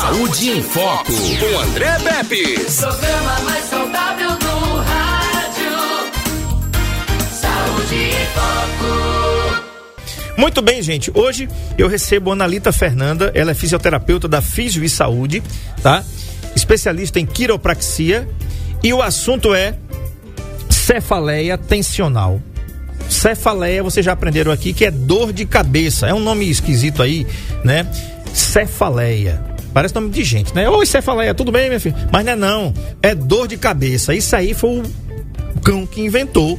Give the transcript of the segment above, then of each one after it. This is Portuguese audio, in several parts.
Saúde em Foco, com André Pepe. Programa mais saudável do rádio. Saúde em Foco. Muito bem, gente. Hoje eu recebo a Analita Fernanda, ela é fisioterapeuta da Físio e Saúde, tá? Especialista em quiropraxia. E o assunto é cefaleia tensional. Cefaleia, vocês já aprenderam aqui que é dor de cabeça. É um nome esquisito aí, né? Cefaleia. Parece nome de gente, né? Oi, cefaleia, tudo bem, minha filha? Mas não é não. É dor de cabeça. Isso aí foi o cão que inventou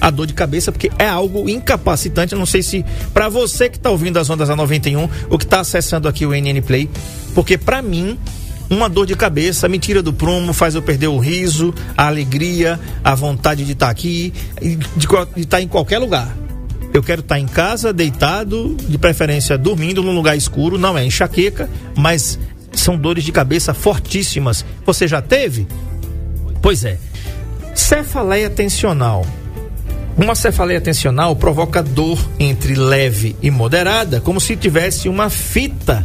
a dor de cabeça, porque é algo incapacitante. Eu não sei se para você que tá ouvindo as ondas a 91 ou que tá acessando aqui o NN Play, porque para mim uma dor de cabeça me tira do prumo, faz eu perder o riso, a alegria, a vontade de estar tá aqui, de estar tá em qualquer lugar. Eu quero estar em casa, deitado, de preferência dormindo num lugar escuro, não é enxaqueca, mas são dores de cabeça fortíssimas. Você já teve? Pois é. Cefaleia tensional. Uma cefaleia tensional provoca dor entre leve e moderada, como se tivesse uma fita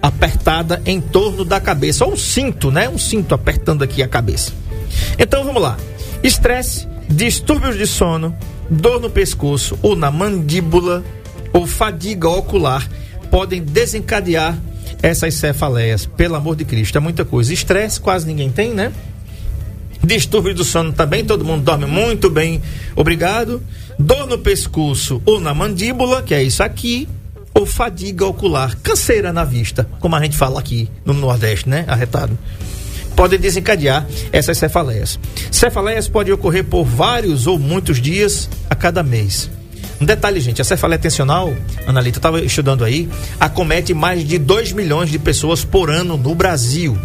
apertada em torno da cabeça, ou um cinto, né? Um cinto apertando aqui a cabeça. Então vamos lá. Estresse, distúrbios de sono, dor no pescoço ou na mandíbula ou fadiga ocular podem desencadear essas cefaleias. Pelo amor de Cristo, é muita coisa. Estresse quase ninguém tem, né? Distúrbio do sono também, todo mundo dorme muito bem, obrigado. Dor no pescoço ou na mandíbula, que é isso aqui ou fadiga ocular, canseira na vista, como a gente fala aqui no Nordeste, né? Arretado. Podem desencadear essas cefaleias. Cefaleias podem ocorrer por vários ou muitos dias a cada mês. Um detalhe, gente, a cefaleia tensional, Analita estava estudando aí, acomete mais de 2 milhões de pessoas por ano no Brasil.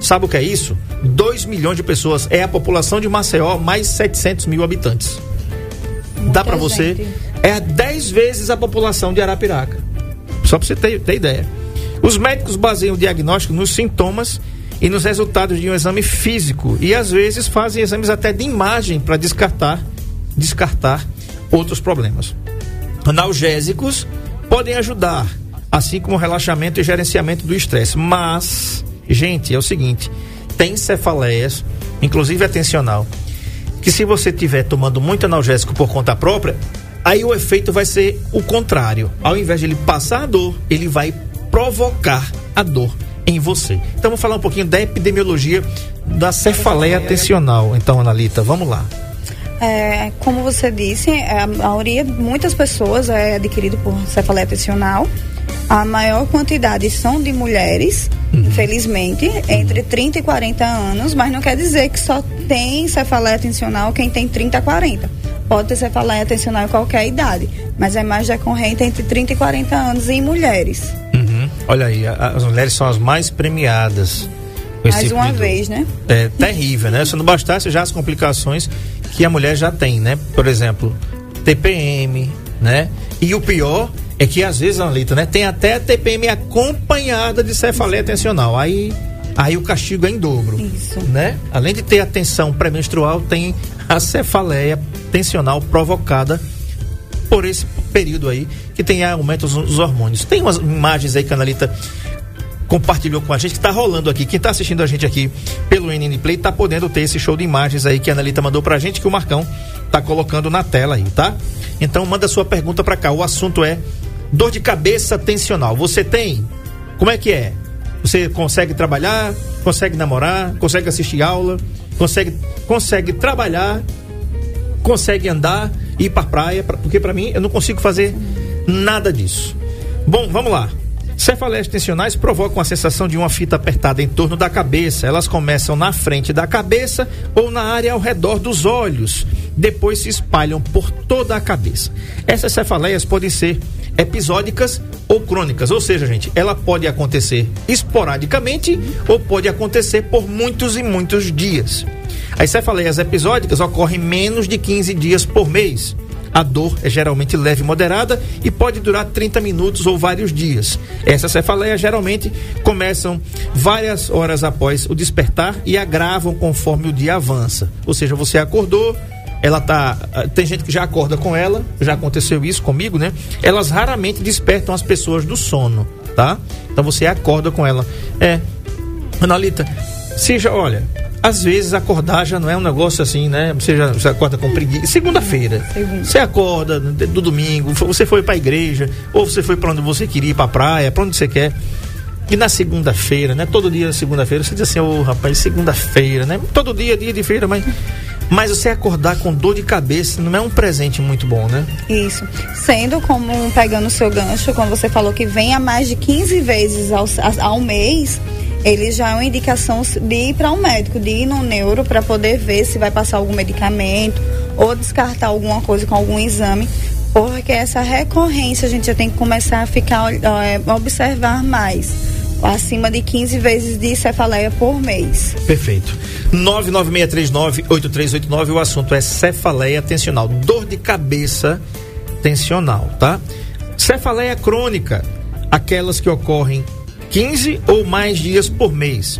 Sabe o que é isso? 2 milhões de pessoas. É a população de Maceió, mais 700 mil habitantes. Muita Dá para você. É 10 vezes a população de Arapiraca. Só para você ter, ter ideia. Os médicos baseiam o diagnóstico nos sintomas e nos resultados de um exame físico e às vezes fazem exames até de imagem para descartar descartar outros problemas. Analgésicos podem ajudar, assim como relaxamento e gerenciamento do estresse, mas gente, é o seguinte, tem cefaleias, inclusive atencional, que se você estiver tomando muito analgésico por conta própria, aí o efeito vai ser o contrário. Ao invés de ele passar a dor, ele vai provocar a dor em você. Então vamos falar um pouquinho da epidemiologia da cefaleia tensional. Então, Analita, vamos lá. É, como você disse, é, a maioria, muitas pessoas é adquirido por cefaleia tensional. A maior quantidade são de mulheres, uhum. infelizmente, entre 30 e 40 anos, mas não quer dizer que só tem cefaleia tensional quem tem 30 a 40 pode ter cefaleia tensional em qualquer idade, mas é mais recorrente entre 30 e 40 anos em mulheres. Olha aí, as mulheres são as mais premiadas. Mais tipo uma vez, né? É terrível, né? Se não bastasse já as complicações que a mulher já tem, né? Por exemplo, TPM, né? E o pior é que às vezes, Analita, né? Tem até a TPM acompanhada de cefaleia tensional. Aí aí o castigo é em dobro. Isso. Né? Além de ter a tensão pré-menstrual, tem a cefaleia tensional provocada por esse período aí que tem aumento dos hormônios. Tem umas imagens aí que a Analita compartilhou com a gente que está rolando aqui. Quem está assistindo a gente aqui pelo NN Play está podendo ter esse show de imagens aí que a Analita mandou pra gente que o Marcão está colocando na tela aí, tá? Então manda sua pergunta para cá. O assunto é dor de cabeça tensional. Você tem? Como é que é? Você consegue trabalhar, consegue namorar, consegue assistir aula, consegue, consegue trabalhar, consegue andar, ir para praia, pra, porque para mim eu não consigo fazer nada disso. Bom, vamos lá. Cefaleias tensionais provocam a sensação de uma fita apertada em torno da cabeça. Elas começam na frente da cabeça ou na área ao redor dos olhos. Depois se espalham por toda a cabeça. Essas cefaleias podem ser episódicas ou crônicas, ou seja, gente, ela pode acontecer esporadicamente ou pode acontecer por muitos e muitos dias. As cefaleias episódicas ocorrem menos de 15 dias por mês. A dor é geralmente leve e moderada e pode durar 30 minutos ou vários dias. Essas cefaleias geralmente começam várias horas após o despertar e agravam conforme o dia avança. Ou seja, você acordou, ela tá. Ah, tem gente que já acorda com ela, já aconteceu isso comigo, né? Elas raramente despertam as pessoas do sono, tá? Então você acorda com ela. É, Analita, seja, olha, às vezes acordar já não é um negócio assim, né? Você já você acorda com preguiça. Segunda-feira. Segunda. Você acorda do domingo, você foi pra igreja, ou você foi para onde você queria ir, pra praia, pra onde você quer. E na segunda-feira, né? Todo dia segunda-feira, você diz assim, ô rapaz, segunda-feira, né? Todo dia, dia de feira, mas. Mas você acordar com dor de cabeça não é um presente muito bom, né? Isso. Sendo como, pegando o seu gancho, quando você falou que vem a mais de 15 vezes ao, ao mês, ele já é uma indicação de ir para um médico, de ir no neuro para poder ver se vai passar algum medicamento ou descartar alguma coisa com algum exame. Porque essa recorrência a gente já tem que começar a ficar, é, observar mais acima de 15 vezes de cefaleia por mês. Perfeito. 99639-8389, o assunto é cefaleia tensional, dor de cabeça tensional, tá? Cefaleia crônica, aquelas que ocorrem 15 ou mais dias por mês.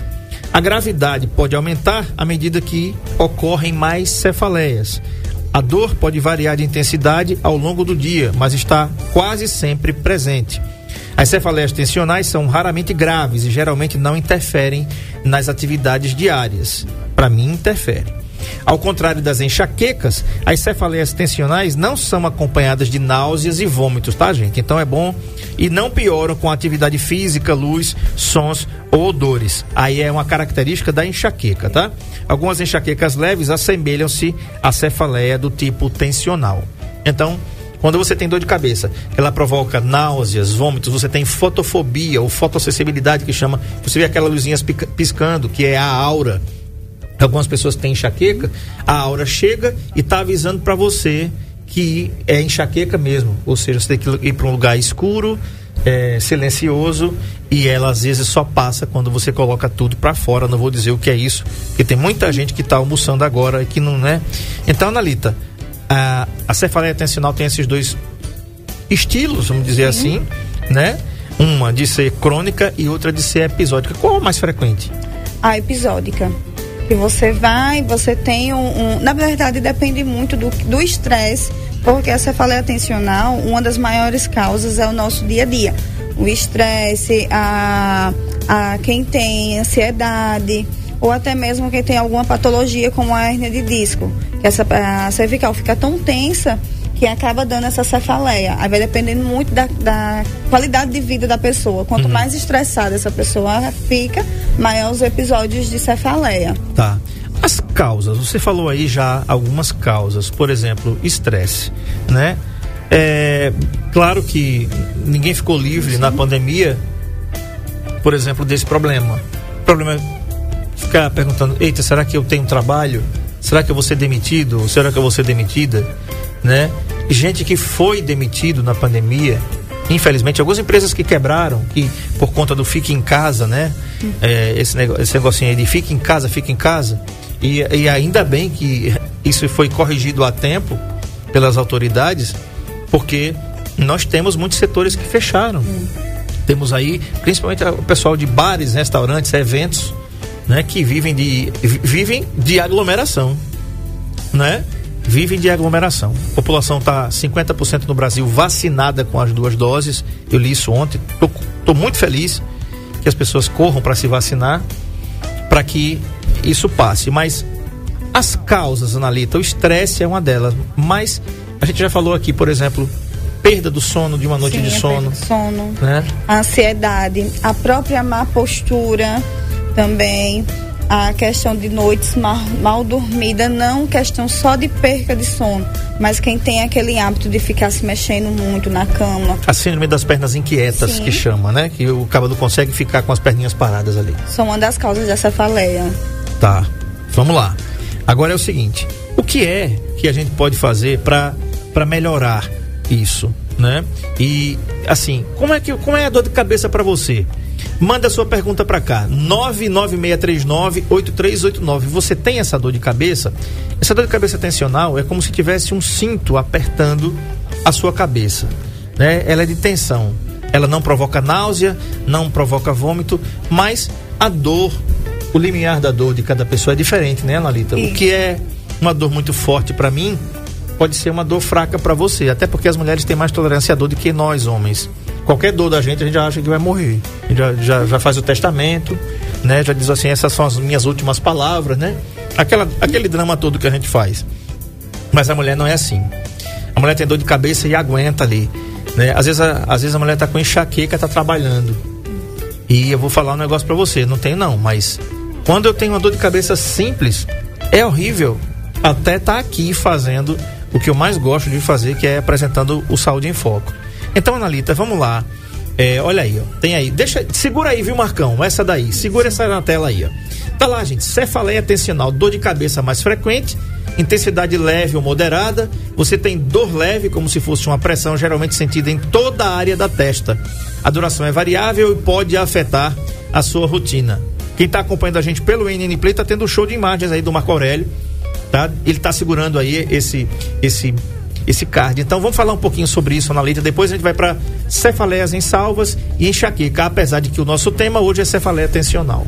A gravidade pode aumentar à medida que ocorrem mais cefaleias. A dor pode variar de intensidade ao longo do dia, mas está quase sempre presente. As cefaleias tensionais são raramente graves e geralmente não interferem nas atividades diárias. Para mim, interfere. Ao contrário das enxaquecas, as cefaleias tensionais não são acompanhadas de náuseas e vômitos, tá, gente? Então é bom e não pioram com atividade física, luz, sons ou odores. Aí é uma característica da enxaqueca, tá? Algumas enxaquecas leves assemelham-se à cefaleia do tipo tensional. Então, quando você tem dor de cabeça, ela provoca náuseas, vômitos, você tem fotofobia ou fotossensibilidade que chama, você vê aquelas luzinhas piscando, que é a aura. Algumas pessoas têm enxaqueca, a aura chega e está avisando para você que é enxaqueca mesmo, ou seja, você tem que ir para um lugar escuro, é, silencioso e ela às vezes só passa quando você coloca tudo para fora. Não vou dizer o que é isso, porque tem muita gente que está almoçando agora e que não é. Então, Analita, a, a cefaleia tensional tem esses dois estilos, vamos dizer Sim. assim, né? Uma de ser crônica e outra de ser episódica. Qual é o mais frequente? A episódica. Que você vai, você tem um. um na verdade, depende muito do estresse, porque a cefaleia tensional, uma das maiores causas é o nosso dia a dia. O estresse, a, a quem tem ansiedade, ou até mesmo quem tem alguma patologia como a hérnia de disco, que essa a cervical fica tão tensa que acaba dando essa cefaleia. Aí vai dependendo muito da, da qualidade de vida da pessoa. Quanto uhum. mais estressada essa pessoa fica, maior os episódios de cefaleia. Tá. As causas, você falou aí já algumas causas, por exemplo, estresse, né? É, claro que ninguém ficou livre Sim. na pandemia, por exemplo, desse problema. O problema é ficar perguntando: eita, será que eu tenho trabalho? Será que eu vou ser demitido? Será que eu vou ser demitida? Né? Gente que foi demitido na pandemia, infelizmente, algumas empresas que quebraram, que por conta do fique em casa, né? É, esse, negócio, esse negocinho aí de fique em casa, fique em casa. E, e ainda bem que isso foi corrigido a tempo pelas autoridades, porque nós temos muitos setores que fecharam. Hum. Temos aí, principalmente o pessoal de bares, restaurantes, eventos, né, que vivem de, vivem de aglomeração, né? Vivem de aglomeração. A população está 50% no Brasil vacinada com as duas doses. Eu li isso ontem. Estou muito feliz que as pessoas corram para se vacinar, para que isso passe. Mas as causas, Analita, o estresse é uma delas. Mas a gente já falou aqui, por exemplo, perda do sono, de uma noite Sim, de sono. sono. Né? A ansiedade, a própria má postura também a questão de noites mal, mal dormida, não questão só de perca de sono, mas quem tem aquele hábito de ficar se mexendo muito na cama. A síndrome das pernas inquietas Sim. que chama, né? Que o cabo não consegue ficar com as perninhas paradas ali. São uma das causas dessa faleia. Tá. Vamos lá. Agora é o seguinte, o que é que a gente pode fazer para para melhorar isso, né? E assim, como é que como é a dor de cabeça para você? Manda sua pergunta para cá, 996398389. Você tem essa dor de cabeça? Essa dor de cabeça tensional é como se tivesse um cinto apertando a sua cabeça, né? Ela é de tensão. Ela não provoca náusea, não provoca vômito, mas a dor, o limiar da dor de cada pessoa é diferente, né, Analita? O que é uma dor muito forte para mim, pode ser uma dor fraca para você, até porque as mulheres têm mais tolerância à dor do que nós homens qualquer dor da gente, a gente já acha que vai morrer. Já, já, já faz o testamento, né? Já diz assim, essas são as minhas últimas palavras, né? Aquela, aquele drama todo que a gente faz. Mas a mulher não é assim. A mulher tem dor de cabeça e aguenta ali, né? Às vezes a, às vezes a mulher tá com enxaqueca, tá trabalhando. E eu vou falar um negócio para você, não tenho não, mas quando eu tenho uma dor de cabeça simples, é horrível até estar tá aqui fazendo o que eu mais gosto de fazer, que é apresentando o Saúde em Foco. Então, Analita, vamos lá. É, olha aí, ó. Tem aí. Deixa, segura aí, viu, Marcão? Essa daí. Segura essa na tela aí, ó. Tá lá, gente. Cefaleia tensional, dor de cabeça mais frequente, intensidade leve ou moderada. Você tem dor leve, como se fosse uma pressão, geralmente sentida em toda a área da testa. A duração é variável e pode afetar a sua rotina. Quem está acompanhando a gente pelo NN Play tá tendo um show de imagens aí do Marco Aurélio, tá? Ele está segurando aí esse esse esse card. Então vamos falar um pouquinho sobre isso na letra. Depois a gente vai para cefaleias em salvas e enxaqueca, apesar de que o nosso tema hoje é cefaleia tensional.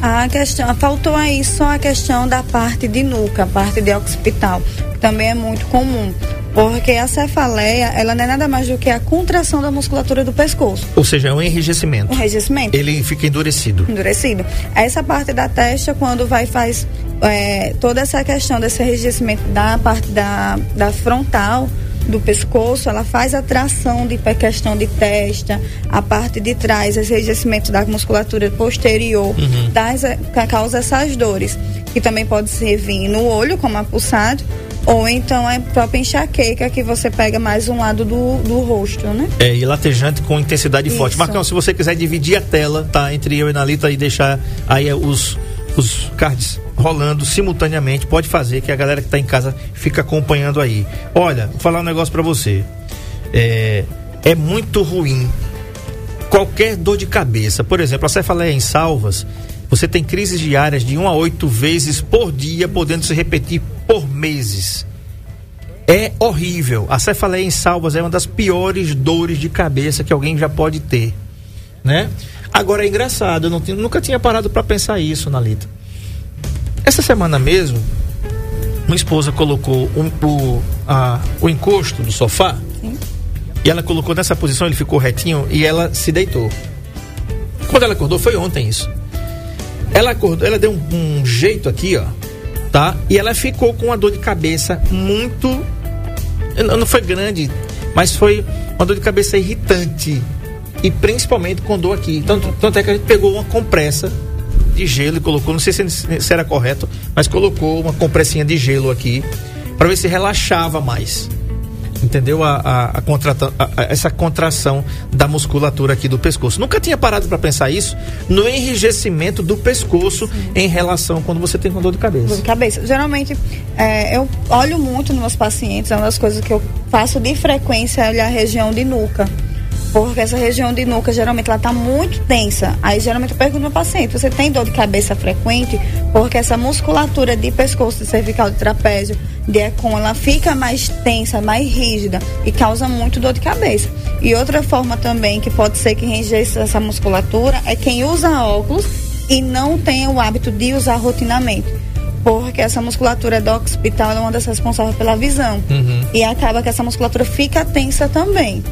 A questão, faltou aí só a questão da parte de nuca, a parte de occipital, que também é muito comum. Porque a cefaleia, ela não é nada mais do que a contração da musculatura do pescoço. Ou seja, é um enrijecimento. Um enrijecimento. Ele fica endurecido. Endurecido. Essa parte da testa, quando vai faz é, toda essa questão desse enrijecimento da parte da, da frontal, do pescoço, ela faz a tração de questão de testa, a parte de trás, esse enrijecimento da musculatura posterior, uhum. das, causa essas dores, que também pode ser vir no olho, como a pulsado, ou então é própria enxaqueca que você pega mais um lado do, do rosto, né? É, e latejante com intensidade Isso. forte. Marcão, se você quiser dividir a tela, tá? Entre eu e Nalita e deixar aí os, os cards rolando simultaneamente, pode fazer que a galera que está em casa fica acompanhando aí. Olha, vou falar um negócio para você. É, é muito ruim qualquer dor de cabeça. Por exemplo, a cefaleia em salvas, você tem crises diárias de 1 a 8 vezes por dia, podendo se repetir por meses. É horrível. A cefaleia em salvas é uma das piores dores de cabeça que alguém já pode ter, né? Agora é engraçado, eu não, nunca tinha parado para pensar isso, Nalita. Essa semana mesmo, minha esposa colocou um, o, a, o encosto do sofá Sim. e ela colocou nessa posição, ele ficou retinho e ela se deitou. Quando ela acordou, foi ontem isso. Ela acordou, ela deu um, um jeito aqui, ó, tá? E ela ficou com uma dor de cabeça muito. Não foi grande, mas foi uma dor de cabeça irritante. E principalmente com dor aqui. Tanto, tanto é que a gente pegou uma compressa de gelo e colocou, não sei se, se era correto, mas colocou uma compressinha de gelo aqui para ver se relaxava mais. Entendeu? A, a, a, a, essa contração da musculatura aqui do pescoço. Nunca tinha parado para pensar isso no enrijecimento do pescoço Sim. em relação quando você tem com dor de cabeça. Dor de cabeça. Geralmente, é, eu olho muito nos meus pacientes, é uma das coisas que eu faço de frequência é olhar a região de nuca porque essa região de nuca geralmente ela está muito tensa. Aí geralmente eu pergunto ao paciente: você tem dor de cabeça frequente? Porque essa musculatura de pescoço, de cervical, de trapézio, de econ, ela fica mais tensa, mais rígida e causa muito dor de cabeça. E outra forma também que pode ser que enrijece essa musculatura é quem usa óculos e não tem o hábito de usar rotinamente porque essa musculatura do occipital é uma das responsáveis pela visão. Uhum. E acaba que essa musculatura fica tensa também.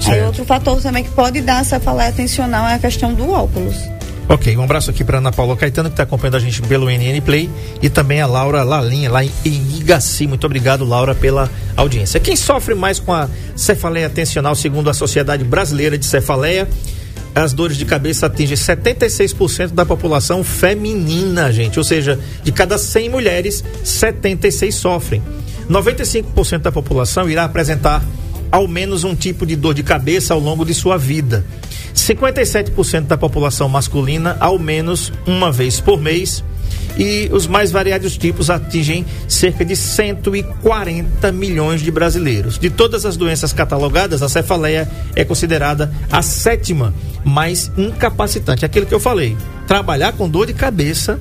Certo. Aí outro fator também que pode dar cefaleia tensional é a questão do óculos. Ok, um abraço aqui para Ana Paula Caetano, que está acompanhando a gente pelo NN Play, e também a Laura Lalinha, lá em Igaci. Muito obrigado, Laura, pela audiência. Quem sofre mais com a cefaleia tensional, segundo a Sociedade Brasileira de Cefaleia, as dores de cabeça atingem 76% da população feminina, gente. Ou seja, de cada 100 mulheres, 76 sofrem. 95% da população irá apresentar ao menos um tipo de dor de cabeça ao longo de sua vida. 57% da população masculina, ao menos uma vez por mês. E os mais variados tipos atingem cerca de 140 milhões de brasileiros. De todas as doenças catalogadas, a cefaleia é considerada a sétima mais incapacitante. Aquilo que eu falei, trabalhar com dor de cabeça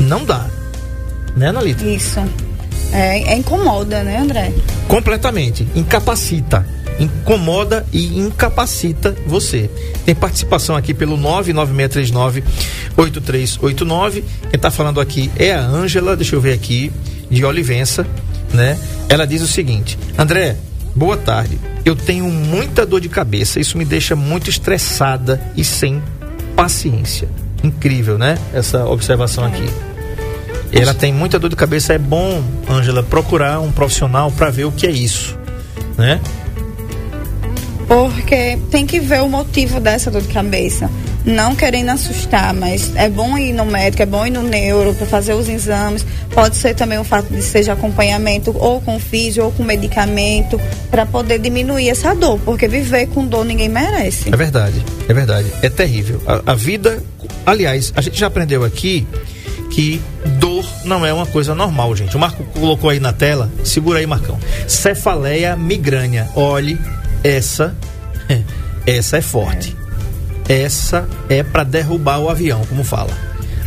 não dá. Né, Analita? Isso. É, é incomoda, né, André? Completamente. Incapacita incomoda e incapacita você. Tem participação aqui pelo 99639-8389. Quem está falando aqui é a Ângela, deixa eu ver aqui, de Olivença, né? Ela diz o seguinte: André, boa tarde. Eu tenho muita dor de cabeça, isso me deixa muito estressada e sem paciência. Incrível, né? Essa observação aqui. Ela tem muita dor de cabeça. É bom, Ângela, procurar um profissional para ver o que é isso, né? Porque tem que ver o motivo dessa dor de cabeça. Não querendo assustar, mas é bom ir no médico, é bom ir no neuro para fazer os exames. Pode ser também o fato de seja acompanhamento ou com físio ou com medicamento para poder diminuir essa dor, porque viver com dor ninguém merece. É verdade, é verdade. É terrível. A, a vida, aliás, a gente já aprendeu aqui que dor não é uma coisa normal, gente. O Marco colocou aí na tela, segura aí, Marcão. Cefaleia migrânea. Olhe, essa, essa é forte. Essa é para derrubar o avião, como fala.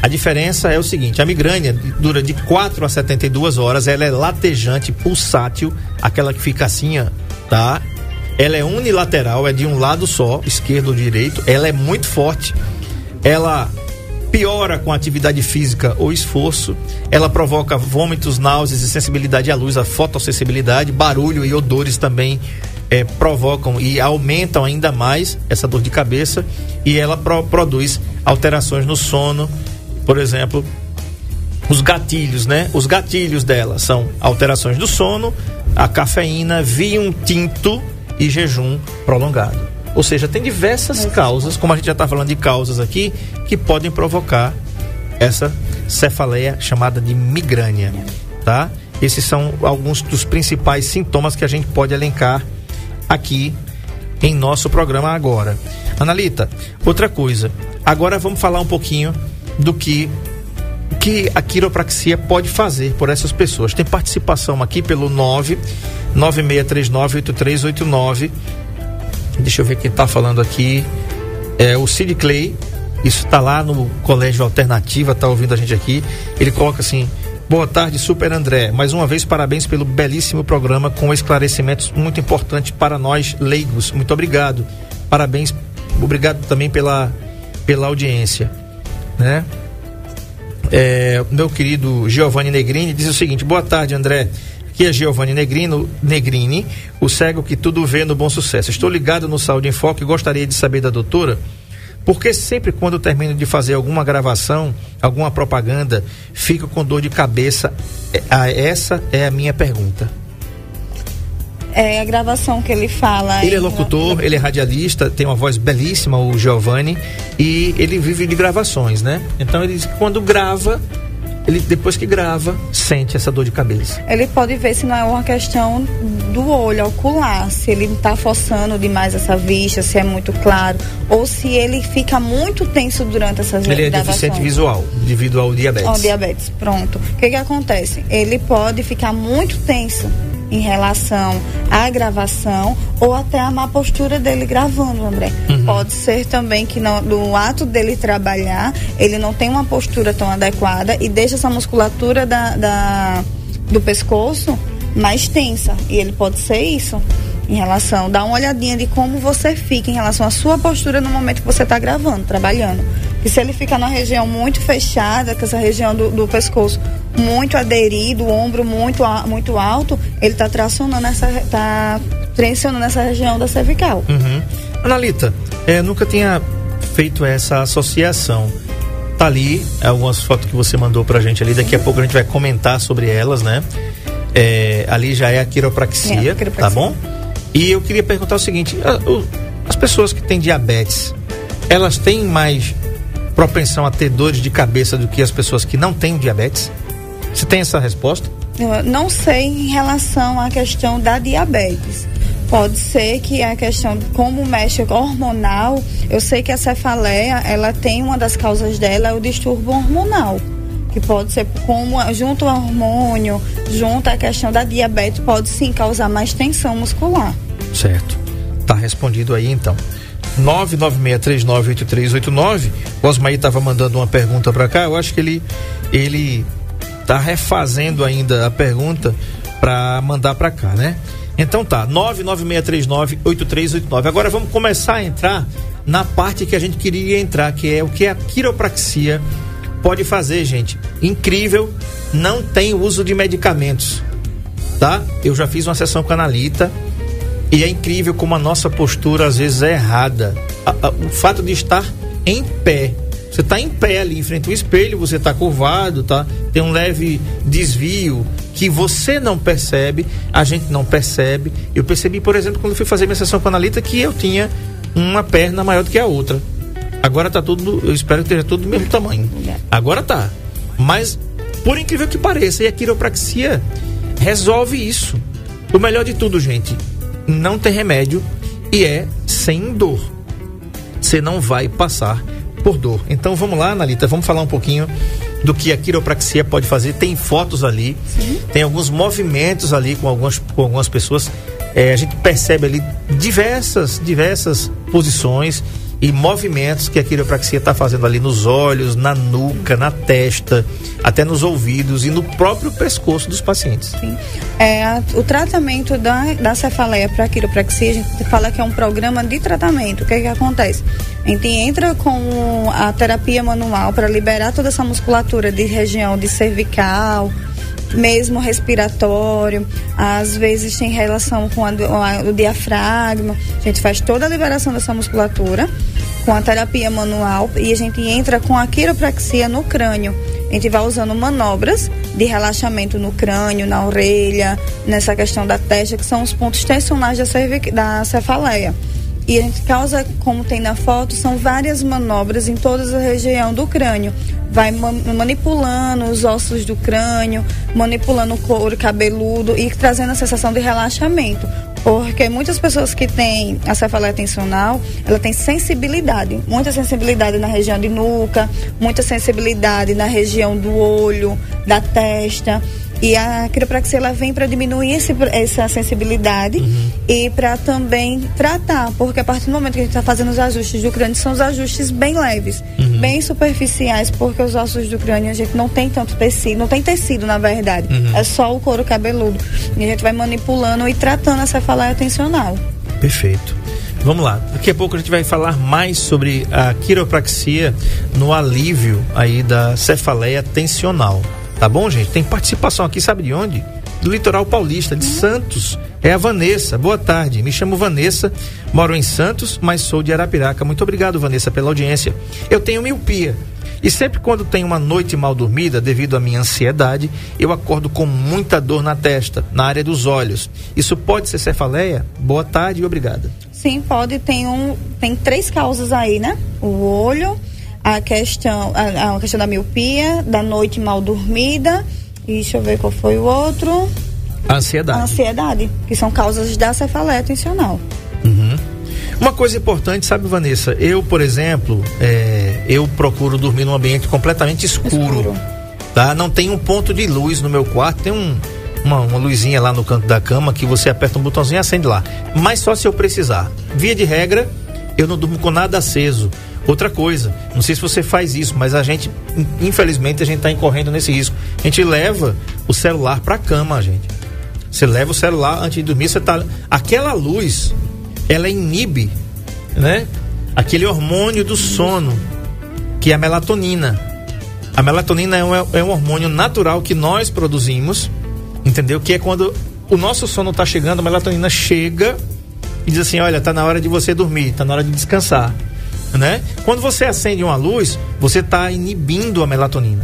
A diferença é o seguinte: a migrânia dura de 4 a 72 horas, ela é latejante, pulsátil, aquela que fica assim, tá? Ela é unilateral, é de um lado só, esquerdo ou direito. Ela é muito forte. Ela piora com atividade física ou esforço. Ela provoca vômitos, náuseas e sensibilidade à luz, a fotossensibilidade, barulho e odores também é, provocam e aumentam ainda mais essa dor de cabeça e ela pro, produz alterações no sono, por exemplo, os gatilhos, né? Os gatilhos dela são alterações do sono, a cafeína, vinho tinto e jejum prolongado. Ou seja, tem diversas causas, como a gente já está falando de causas aqui, que podem provocar essa cefaleia chamada de migrânia, tá? Esses são alguns dos principais sintomas que a gente pode elencar aqui em nosso programa agora. Analita, outra coisa. Agora vamos falar um pouquinho do que que a quiropraxia pode fazer por essas pessoas. Tem participação aqui pelo 9 96398389. Deixa eu ver quem está falando aqui. É o Sid Clay. Isso está lá no Colégio Alternativa, está ouvindo a gente aqui. Ele coloca assim: Boa tarde, Super André. Mais uma vez, parabéns pelo belíssimo programa com esclarecimentos muito importantes para nós leigos. Muito obrigado. Parabéns, obrigado também pela, pela audiência. Né? É, meu querido Giovanni Negrini diz o seguinte: Boa tarde, André. Aqui é Giovanni Negrino, Negrini, o cego que tudo vê no bom sucesso. Estou ligado no Saúde em Foco e gostaria de saber da doutora porque sempre quando eu termino de fazer alguma gravação, alguma propaganda, fico com dor de cabeça. É, essa é a minha pergunta. É a gravação que ele fala. Ele é locutor, ele é radialista, tem uma voz belíssima, o Giovanni, e ele vive de gravações, né? Então ele quando grava, ele depois que grava, sente essa dor de cabeça. Ele pode ver se não é uma questão do olho ocular, se ele está forçando demais essa vista, se é muito claro, ou se ele fica muito tenso durante essas Ele é deficiente visual, devido ao diabetes. Ao diabetes, pronto. O que que acontece? Ele pode ficar muito tenso em relação à gravação ou até a má postura dele gravando, André. Uhum. Pode ser também que no, no, ato dele trabalhar, ele não tem uma postura tão adequada e deixa essa musculatura da, da do pescoço mais tensa. E ele pode ser isso em relação, dá uma olhadinha de como você fica em relação à sua postura no momento que você está gravando, trabalhando. E se ele fica na região muito fechada, com essa região do, do pescoço muito aderido, o ombro muito, muito alto, ele está tracionando essa, tá tensionando essa região da cervical. Uhum. Analita, é, nunca tinha feito essa associação. Tá ali algumas fotos que você mandou pra gente ali, daqui a pouco a gente vai comentar sobre elas, né? É, ali já é a quiropraxia, é, a quiropraxia. tá bom? E eu queria perguntar o seguinte: as pessoas que têm diabetes, elas têm mais propensão a ter dores de cabeça do que as pessoas que não têm diabetes? Você tem essa resposta? Eu não sei em relação à questão da diabetes. Pode ser que a questão como mexe hormonal, eu sei que a cefaleia, ela tem uma das causas dela é o distúrbio hormonal que pode ser como junto ao hormônio, junto à questão da diabetes, pode sim causar mais tensão muscular. Certo. Tá respondido aí então. 996398389. O Osmaí estava mandando uma pergunta para cá. Eu acho que ele ele tá refazendo ainda a pergunta para mandar para cá, né? Então tá, 996398389. Agora vamos começar a entrar na parte que a gente queria entrar, que é o que a quiropraxia pode fazer, gente. Incrível, não tem uso de medicamentos, tá? Eu já fiz uma sessão com a Analita e é incrível como a nossa postura às vezes é errada. A, a, o fato de estar em pé, Você está em pé ali, em frente ao espelho, você está curvado, tá? Tem um leve desvio que você não percebe, a gente não percebe. Eu percebi, por exemplo, quando fui fazer minha sessão com a Analita, que eu tinha uma perna maior do que a outra. Agora tá tudo, eu espero que esteja tudo do mesmo tamanho. Agora tá. Mas, por incrível que pareça, e a quiropraxia resolve isso. O melhor de tudo, gente, não tem remédio e é sem dor. Você não vai passar por dor. Então vamos lá, Analita, vamos falar um pouquinho do que a quiropraxia pode fazer. Tem fotos ali, Sim. tem alguns movimentos ali com algumas, com algumas pessoas. É, a gente percebe ali diversas, diversas posições e movimentos que a quiropraxia está fazendo ali nos olhos, na nuca, na testa, até nos ouvidos e no próprio pescoço dos pacientes. Sim. É, a, o tratamento da, da cefaleia para quiropraxia, a gente fala que é um programa de tratamento. O que, é que acontece? A gente entra com a terapia manual para liberar toda essa musculatura de região de cervical, mesmo respiratório, às vezes tem relação com a, a, o diafragma. A gente faz toda a liberação dessa musculatura com a terapia manual e a gente entra com a quiropraxia no crânio. A gente vai usando manobras de relaxamento no crânio, na orelha, nessa questão da testa, que são os pontos tensionais da, da cefaleia. E a causa, como tem na foto, são várias manobras em toda a região do crânio. Vai manipulando os ossos do crânio, manipulando o couro cabeludo e trazendo a sensação de relaxamento. Porque muitas pessoas que têm a cefaleia tensional, ela tem sensibilidade, muita sensibilidade na região de nuca, muita sensibilidade na região do olho, da testa. E a quiropraxia ela vem para diminuir esse, essa sensibilidade uhum. e para também tratar, porque a partir do momento que a gente está fazendo os ajustes do crânio, são os ajustes bem leves, uhum. bem superficiais, porque os ossos do crânio a gente não tem tanto tecido, não tem tecido na verdade, uhum. é só o couro cabeludo. E a gente vai manipulando e tratando a cefaleia tensional. Perfeito. Vamos lá. Daqui a pouco a gente vai falar mais sobre a quiropraxia no alívio aí da cefaleia tensional. Tá bom, gente? Tem participação aqui, sabe de onde? Do litoral paulista, de Santos. É a Vanessa. Boa tarde. Me chamo Vanessa, moro em Santos, mas sou de Arapiraca. Muito obrigado, Vanessa, pela audiência. Eu tenho miopia. E sempre quando tenho uma noite mal dormida, devido à minha ansiedade, eu acordo com muita dor na testa, na área dos olhos. Isso pode ser cefaleia? Boa tarde e obrigada. Sim, pode. Tem, um, tem três causas aí, né? O olho, a questão, a, a questão da miopia, da noite mal dormida, e deixa eu ver qual foi o outro. A ansiedade. A ansiedade, que são causas da cefaleia tensional. Uhum. Uma coisa importante, sabe, Vanessa? Eu, por exemplo, é, eu procuro dormir num ambiente completamente escuro, escuro. Tá? Não tem um ponto de luz no meu quarto, tem um, uma, uma luzinha lá no canto da cama que você aperta um botãozinho e acende lá. Mas só se eu precisar. Via de regra, eu não durmo com nada aceso. Outra coisa, não sei se você faz isso, mas a gente, infelizmente, a gente está incorrendo nesse risco. A gente leva o celular para a cama, gente. Você leva o celular antes de dormir, você tá. Aquela luz, ela inibe, né? Aquele hormônio do sono, que é a melatonina. A melatonina é um, é um hormônio natural que nós produzimos, entendeu? Que é quando o nosso sono está chegando, a melatonina chega e diz assim: olha, tá na hora de você dormir, tá na hora de descansar né? Quando você acende uma luz, você está inibindo a melatonina.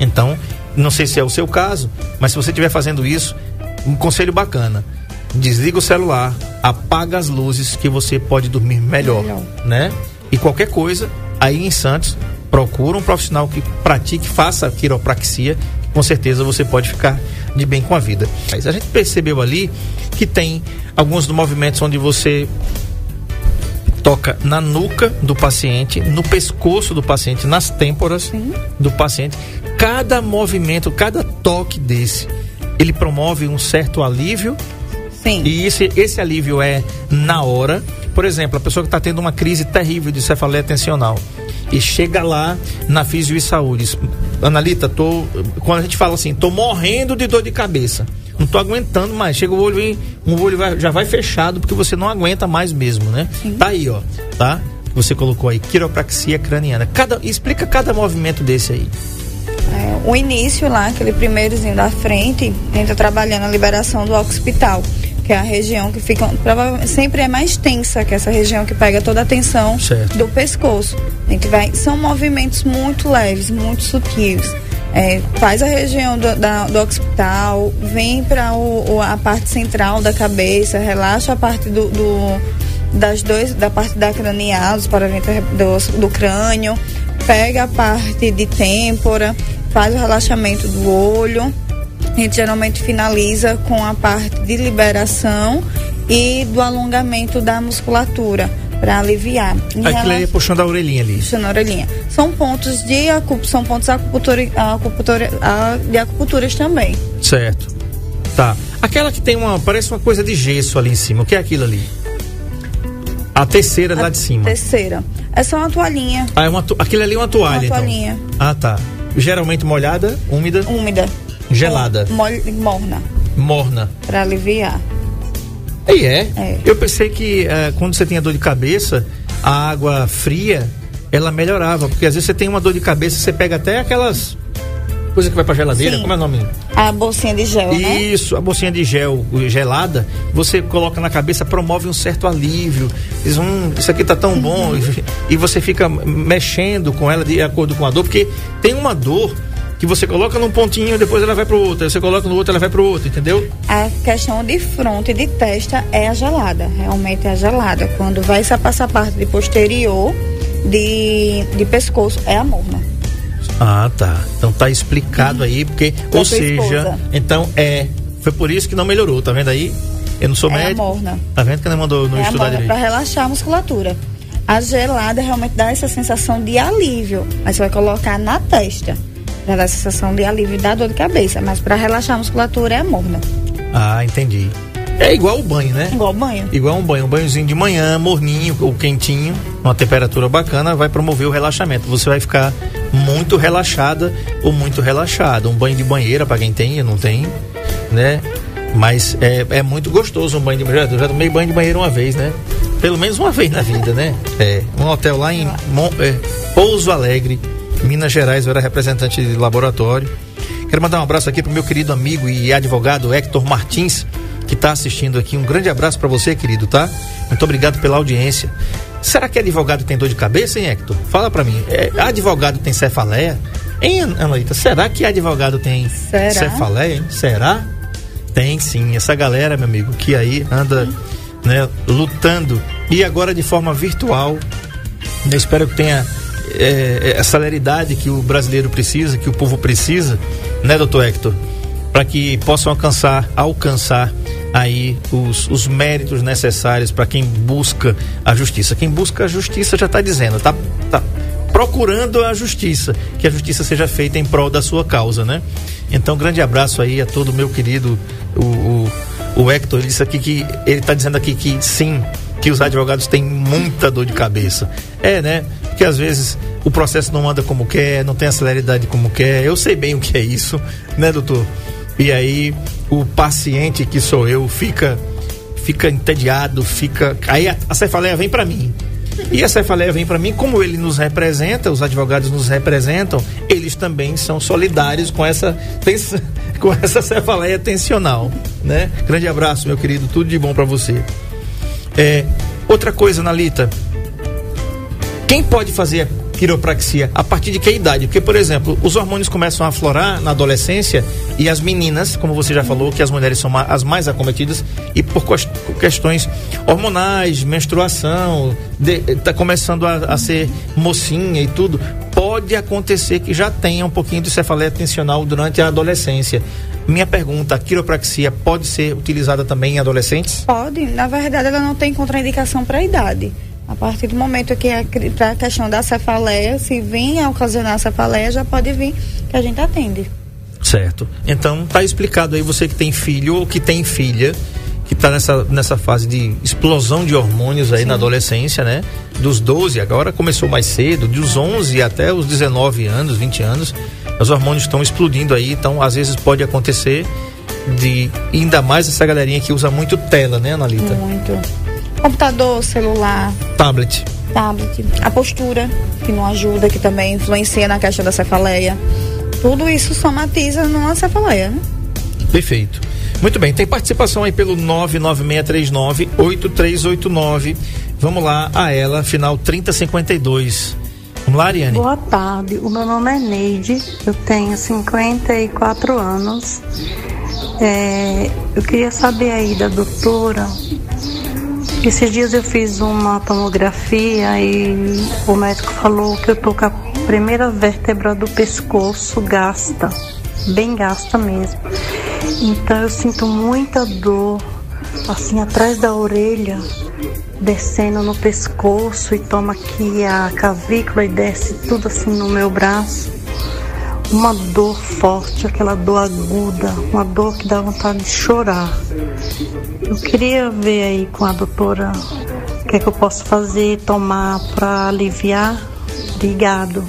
Então, não sei se é o seu caso, mas se você estiver fazendo isso, um conselho bacana: desliga o celular, apaga as luzes que você pode dormir melhor, melhor. né? E qualquer coisa, aí em Santos, procura um profissional que pratique, faça quiropraxia, que com certeza você pode ficar de bem com a vida. Mas a gente percebeu ali que tem alguns movimentos onde você toca na nuca do paciente, no pescoço do paciente, nas têmporas Sim. do paciente. Cada movimento, cada toque desse, ele promove um certo alívio. Sim. E esse, esse alívio é na hora. Por exemplo, a pessoa que está tendo uma crise terrível de cefaleia tensional e chega lá na Fisio e Saúde. Analita, tô, quando a gente fala assim, tô morrendo de dor de cabeça não tô aguentando mais. Chega o olho, e um olho vai, já vai fechado porque você não aguenta mais mesmo, né? Sim. Tá aí, ó, tá? Você colocou aí quiropraxia craniana. Cada, explica cada movimento desse aí. É, o início lá, aquele primeirozinho da frente, a gente tá trabalhando a liberação do occipital que é a região que fica provavelmente sempre é mais tensa que essa região que pega toda a tensão Certo. do pescoço. A gente vai, são movimentos muito leves, muito sutis. É, faz a região do, da, do occipital, vem para a parte central da cabeça, relaxa a parte do, do- das dois, da parte da cranial, dos paraventres do, do crânio, pega a parte de têmpora, faz o relaxamento do olho. A gente geralmente finaliza com a parte de liberação e do alongamento da musculatura para aliviar. Em aí é relação- puxando a orelhinha ali. puxando a orelhinha. São pontos de acu- são pontos acupuntura, acupuntura, de acupunturas também. Certo. Tá. Aquela que tem uma. Parece uma coisa de gesso ali em cima. O que é aquilo ali? A terceira lá A de cima. Terceira. É só uma toalhinha Ah, é uma to... aquilo ali é uma toalha, Uma então. toalhinha. Ah, tá. Geralmente molhada, úmida, úmida. Gelada. Mol- morna. morna. Para aliviar. Aí é. É. Eu pensei que eh, quando você tinha dor de cabeça, a água fria, ela melhorava. Porque às vezes você tem uma dor de cabeça, você pega até aquelas coisas que vai pra geladeira. Sim. Como é o nome? A bolsinha de gel, né? Isso, a bolsinha de gel gelada, você coloca na cabeça, promove um certo alívio. Diz, hum, isso aqui tá tão bom. E você fica mexendo com ela de acordo com a dor, porque tem uma dor que você coloca num pontinho, depois ela vai pro outro. Você coloca no outro, ela vai pro outro, entendeu? A questão de fronte e de testa é a gelada. Realmente é a gelada. Quando vai essa passar parte de posterior, de, de pescoço, é a morna. Ah, tá. Então tá explicado aí, porque, Da ou seja, esposa. então é. Foi por isso que não melhorou, tá vendo aí? Eu não sou É a médico. morna. Tá vendo que não mandou não é a estudar morna para direito? relaxar a musculatura. A gelada realmente dá essa sensação de alívio. Mas você vai colocar na testa. Pra dar a sensação de alívio da dor de cabeça. Mas para relaxar a musculatura é morna. Ah, entendi. É igual o banho, né? Igual banho. Igual um banho, um banhozinho de manhã, morninho ou quentinho, uma temperatura bacana, vai promover o relaxamento. Você vai ficar muito relaxada ou muito relaxado. Um banho de banheira para quem tem, eu não tem, né? Mas é, é muito gostoso um banho de banheira. Eu já tomei banho de banheiro uma vez, né? Pelo menos uma vez na vida, né? É, um hotel lá em Mon- é, Pouso Alegre, Minas Gerais, eu era representante de laboratório. Quero mandar um abraço aqui pro meu querido amigo e advogado Hector Martins, que está assistindo aqui. Um grande abraço para você, querido, tá? Muito obrigado pela audiência. Será que advogado tem dor de cabeça, hein, Hector? Fala para mim. É, advogado tem cefaleia? Hein, Anaíta? Será que advogado tem Será? cefaleia, hein? Será? Tem sim. Essa galera, meu amigo, que aí anda né, lutando. E agora de forma virtual. Eu espero que tenha é, a celeridade que o brasileiro precisa, que o povo precisa, né, doutor Hector? Para que possam alcançar, alcançar aí os, os méritos necessários para quem busca a justiça. Quem busca a justiça já está dizendo, tá, tá procurando a justiça, que a justiça seja feita em prol da sua causa, né? Então, grande abraço aí a todo meu querido o, o, o Hector. Ele disse aqui que ele está dizendo aqui que sim, que os advogados têm muita dor de cabeça. É, né? Porque às vezes o processo não anda como quer, não tem a celeridade como quer. Eu sei bem o que é isso, né, doutor? E aí o paciente que sou eu fica fica entediado, fica aí a, a cefaleia vem para mim. E a cefaleia vem para mim, como ele nos representa, os advogados nos representam, eles também são solidários com essa com essa cefaleia tensional, né? Grande abraço, meu querido, tudo de bom para você. É, outra coisa, Nalita, quem pode fazer quiropraxia? A partir de que idade? Porque, por exemplo, os hormônios começam a aflorar na adolescência e as meninas, como você já falou, que as mulheres são as mais acometidas e por quest- questões hormonais, menstruação, está começando a, a ser mocinha e tudo, pode acontecer que já tenha um pouquinho de cefaleia tensional durante a adolescência. Minha pergunta, a quiropraxia pode ser utilizada também em adolescentes? Pode, na verdade, ela não tem contraindicação para a idade. A partir do momento que a, pra questão da cefaleia, se vem a ocasionar a cefaleia, já pode vir que a gente atende. Certo. Então tá explicado aí você que tem filho ou que tem filha que tá nessa, nessa fase de explosão de hormônios aí na adolescência, né? Dos 12, agora começou mais cedo, dos 11 até os 19 anos, 20 anos, os hormônios estão explodindo aí, então às vezes pode acontecer de ainda mais essa galerinha que usa muito tela, né, Analita? Muito. Computador, celular, Tablet. tablet, a postura, que não ajuda, que também influencia na questão da cefaleia. Tudo isso somatiza numa cefaleia, né? Perfeito. Muito bem, tem participação aí pelo 99639-8389. Vamos lá, a ela, final 3052. Vamos lá, Ariane. Boa tarde, o meu nome é Neide, eu tenho 54 anos. É, eu queria saber aí da doutora. Esses dias eu fiz uma tomografia e o médico falou que eu tô com a primeira vértebra do pescoço gasta, bem gasta mesmo. Então eu sinto muita dor, assim atrás da orelha, descendo no pescoço e toma aqui a cavícula e desce tudo assim no meu braço. Uma dor forte, aquela dor aguda, uma dor que dá vontade de chorar. Eu queria ver aí com a doutora o que é que eu posso fazer, tomar para aliviar. Obrigado.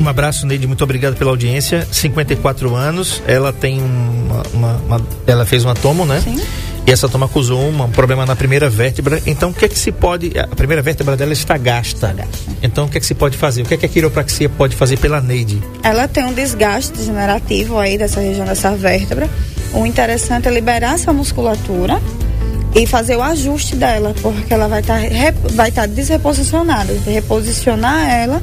Um abraço, Neide. Muito obrigado pela audiência. 54 anos. Ela tem uma. uma, uma ela fez uma tomo, né? Sim. E essa toma acusou um problema na primeira vértebra. Então, o que é que se pode. A primeira vértebra dela está gasta. Então, o que é que se pode fazer? O que é que a quiropraxia pode fazer pela Neide? Ela tem um desgaste degenerativo aí dessa região dessa vértebra. O interessante é liberar essa musculatura e fazer o ajuste dela, porque ela vai estar vai estar desreposicionada, reposicionar ela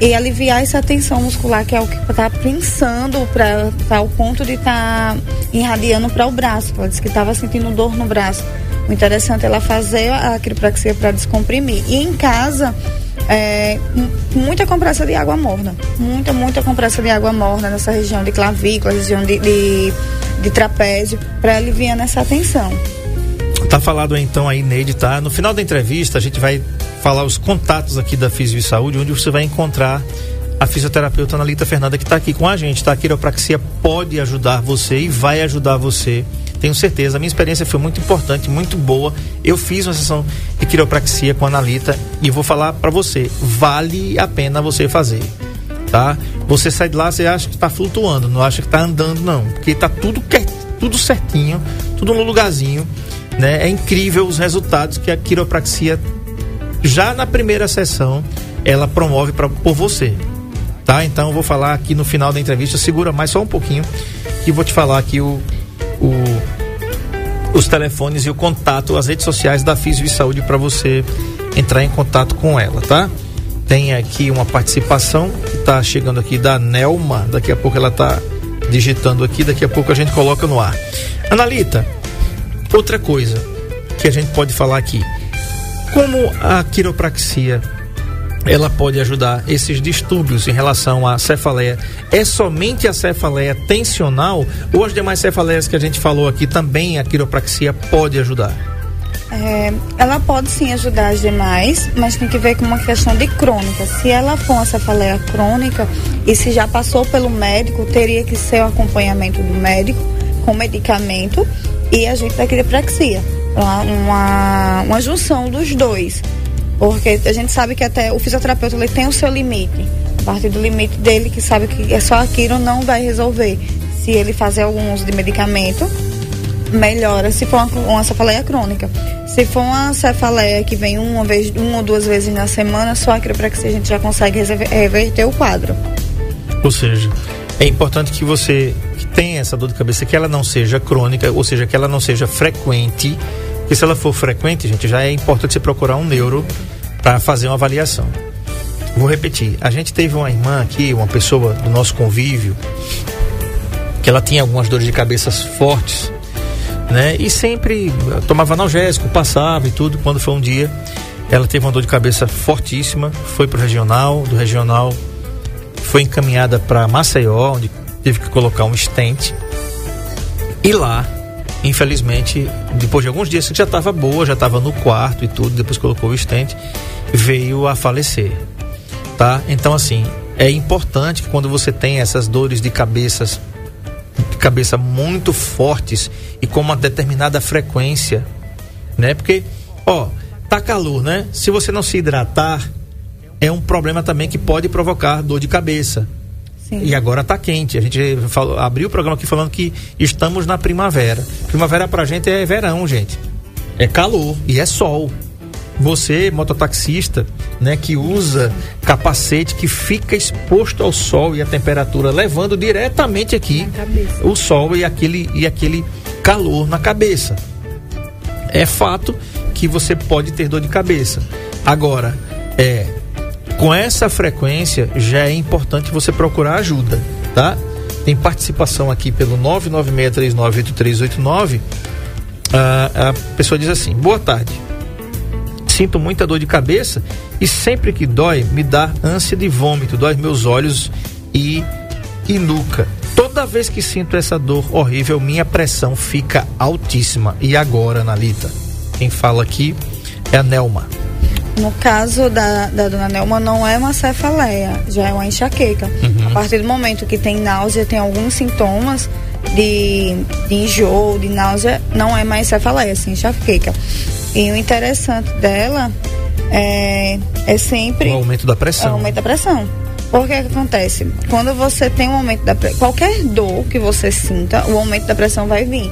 e aliviar essa tensão muscular que é o que está pensando para o ponto de estar irradiando para o braço. Ela disse que estava sentindo dor no braço. O interessante é ela fazer a quiropraxia para descomprimir. E em casa, é, muita compressa de água morna. Muita, muita compressa de água morna nessa região de clavícula, região de, de, de trapézio, para aliviar nessa tensão. Tá falado então aí, Neide, tá? No final da entrevista, a gente vai falar os contatos aqui da Fisio e Saúde, onde você vai encontrar a fisioterapeuta Analita Fernanda, que está aqui com a gente, tá? A quiropraxia pode ajudar você e vai ajudar você. Tenho certeza. A minha experiência foi muito importante, muito boa. Eu fiz uma sessão de quiropraxia com a Analita e vou falar para você, vale a pena você fazer tá? Você sai de lá, você acha que está flutuando, não acha que está andando, não. Porque tá tudo, tudo certinho, tudo no lugarzinho, né? É incrível os resultados que a quiropraxia, já na primeira sessão, ela promove pra, por você, tá? Então eu vou falar aqui no final da entrevista, segura mais só um pouquinho, e vou te falar aqui o, o os telefones e o contato, as redes sociais da Fisio e Saúde para você entrar em contato com ela, tá? Tem aqui uma participação que está chegando aqui da Nelma, daqui a pouco ela está digitando aqui, daqui a pouco a gente coloca no ar. Analita, outra coisa que a gente pode falar aqui. Como a quiropraxia ela pode ajudar esses distúrbios em relação à cefaleia. É somente a cefaleia tensional ou as demais cefaleias que a gente falou aqui também a quiropraxia pode ajudar? É, ela pode sim ajudar as demais, mas tem que ver com uma questão de crônica. Se ela for uma cefaleia crônica e se já passou pelo médico, teria que ser o acompanhamento do médico com medicamento e a gente da quiropraxia. Uma, uma, uma junção dos dois. Porque a gente sabe que até o fisioterapeuta ele tem o seu limite. A partir do limite dele, que sabe que é só aquilo, não vai resolver. Se ele fazer algum uso de medicamento, melhora se for uma, uma cefaleia crônica. Se for uma cefaleia que vem uma vez, uma ou duas vezes na semana, só a quiropraxia a gente já consegue reverter o quadro. Ou seja, é importante que você tenha essa dor de cabeça, que ela não seja crônica, ou seja, que ela não seja frequente. Porque se ela for frequente, gente, já é importante você procurar um neuro para fazer uma avaliação. Vou repetir. A gente teve uma irmã aqui, uma pessoa do nosso convívio, que ela tinha algumas dores de cabeça fortes, né? E sempre eh, tomava analgésico, passava e tudo. Quando foi um dia, ela teve uma dor de cabeça fortíssima, foi pro regional, do regional foi encaminhada para Maceió, onde teve que colocar um stent. E lá, infelizmente, depois de alguns dias que já estava boa, já estava no quarto e tudo, depois colocou o stent, veio a falecer. Tá? Então assim, é importante que quando você tem essas dores de cabeças de cabeça muito fortes e com uma determinada frequência, né? Porque, ó, tá calor, né? Se você não se hidratar, é um problema também que pode provocar dor de cabeça. Sim. E agora tá quente. A gente falou, abriu o programa aqui falando que estamos na primavera. Primavera pra gente é verão, gente. É calor e é sol. Você, mototaxista, né, que usa capacete que fica exposto ao sol e à temperatura, levando diretamente aqui o sol e aquele e aquele calor na cabeça. É fato que você pode ter dor de cabeça. Agora, é com essa frequência já é importante você procurar ajuda, tá? Tem participação aqui pelo 996398389. Ah, a pessoa diz assim: Boa tarde. Sinto muita dor de cabeça e sempre que dói me dá ânsia de vômito, dói meus olhos e, e nuca. Toda vez que sinto essa dor horrível, minha pressão fica altíssima. E agora, Analita? Quem fala aqui é a Nelma. No caso da, da dona Nelma, não é uma cefaleia, já é uma enxaqueca. Uhum. A partir do momento que tem náusea, tem alguns sintomas de, de enjoo, de náusea, não é mais cefaleia, é enxaqueca. E o interessante dela é, é sempre O aumento da pressão. o aumento da pressão. Por que que acontece? Quando você tem um aumento da pressão, qualquer dor que você sinta, o aumento da pressão vai vir.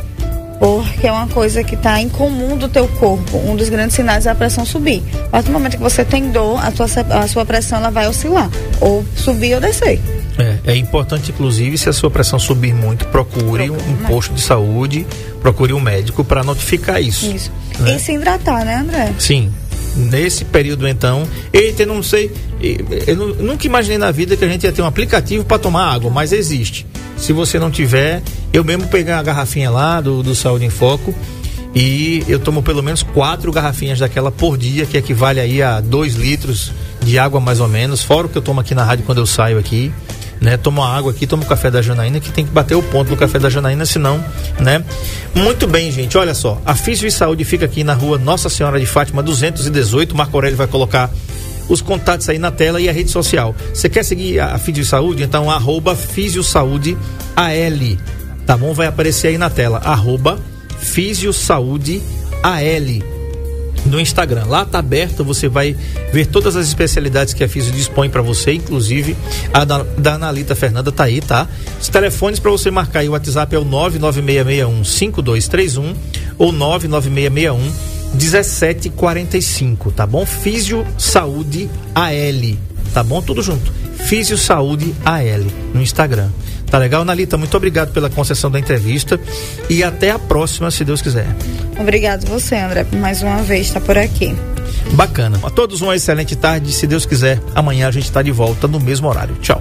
Porque é uma coisa que está incomum do teu corpo. Um dos grandes sinais é a pressão subir. A partir do momento que você tem dor, a, tua, a sua pressão ela vai oscilar. Ou subir ou descer. É, é importante, inclusive, se a sua pressão subir muito, procure um, um posto de saúde, procure um médico para notificar isso. Isso. Né? E se hidratar, né, André? Sim. Nesse período, então. Eita, eu não sei. Eu nu- nunca imaginei na vida que a gente ia ter um aplicativo para tomar água, mas existe. Se você não tiver, eu mesmo peguei uma garrafinha lá do, do Saúde em Foco e eu tomo pelo menos quatro garrafinhas daquela por dia, que equivale aí a dois litros de água mais ou menos, fora o que eu tomo aqui na rádio quando eu saio aqui. Né, tomo a água aqui, tomo café da Janaína, que tem que bater o ponto do café da Janaína, senão, né? Muito bem, gente, olha só, a Físio e Saúde fica aqui na rua Nossa Senhora de Fátima 218, Marco Aurélio vai colocar os contatos aí na tela e a rede social. Você quer seguir a Físio Saúde? Então, arroba Físio Saúde AL, tá bom? Vai aparecer aí na tela, arroba Físio Saúde AL no Instagram. Lá tá aberto, você vai ver todas as especialidades que a Físio dispõe para você, inclusive a da, da Analita Fernanda tá aí, tá? Os telefones para você marcar aí, o WhatsApp é o 996615231 ou 99661 1745, tá bom? Físio Saúde AL, tá bom? Tudo junto. Físio Saúde AL no Instagram. Tá legal, Analita? Muito obrigado pela concessão da entrevista e até a próxima, se Deus quiser. Obrigado você, André, por mais uma vez estar por aqui. Bacana. A todos uma excelente tarde. Se Deus quiser, amanhã a gente está de volta no mesmo horário. Tchau.